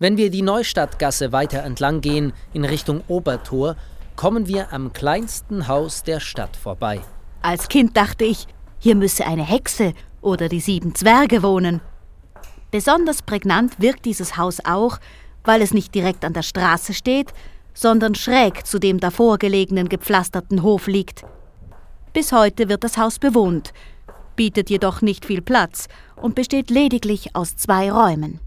Wenn wir die Neustadtgasse weiter entlang gehen, in Richtung Obertor, kommen wir am kleinsten Haus der Stadt vorbei. Als Kind dachte ich, hier müsse eine Hexe oder die sieben Zwerge wohnen. Besonders prägnant wirkt dieses Haus auch, weil es nicht direkt an der Straße steht, sondern schräg zu dem davor gelegenen gepflasterten Hof liegt. Bis heute wird das Haus bewohnt, bietet jedoch nicht viel Platz und besteht lediglich aus zwei Räumen.